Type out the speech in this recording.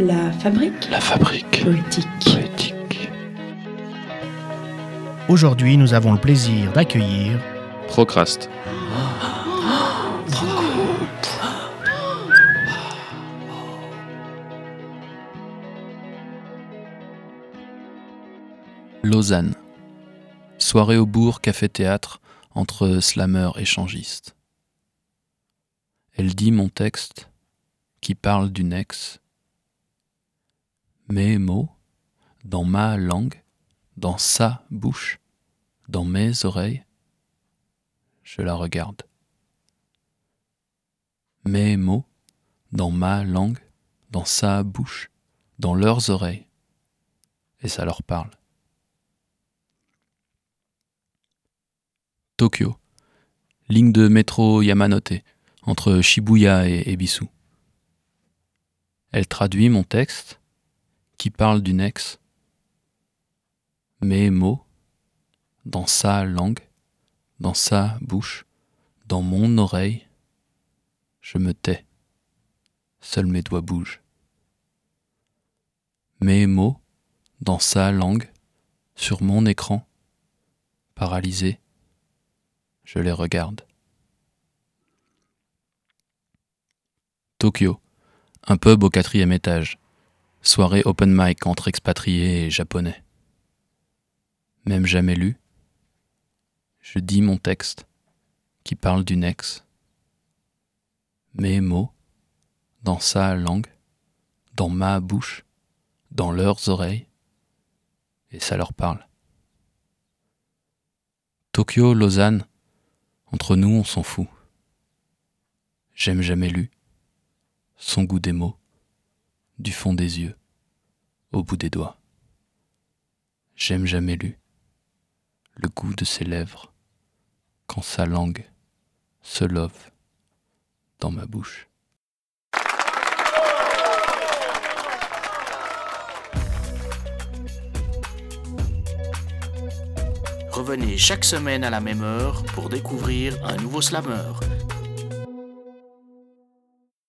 La fabrique La fabrique poétique. poétique. Aujourd'hui, nous avons le plaisir d'accueillir Procraste. Lausanne. Soirée au bourg, café-théâtre, entre slameurs échangistes. Elle dit mon texte, qui parle d'une ex. Mes mots, dans ma langue, dans sa bouche, dans mes oreilles, je la regarde. Mes mots, dans ma langue, dans sa bouche, dans leurs oreilles, et ça leur parle. Tokyo, ligne de métro Yamanote, entre Shibuya et Ebisu. Elle traduit mon texte, qui parle d'une ex, mes mots, dans sa langue, dans sa bouche, dans mon oreille, je me tais. Seuls mes doigts bougent. Mes mots, dans sa langue, sur mon écran, paralysé, je les regarde. Tokyo, un pub au quatrième étage. Soirée open mic entre expatriés et japonais. Même jamais lu, je dis mon texte qui parle d'une ex. Mes mots, dans sa langue, dans ma bouche, dans leurs oreilles, et ça leur parle. Tokyo, Lausanne, entre nous on s'en fout. J'aime jamais lu, son goût des mots, du fond des yeux, au bout des doigts. J'aime jamais lu, le goût de ses lèvres, quand sa langue se love dans ma bouche. Revenez chaque semaine à la même heure pour découvrir un nouveau slammer.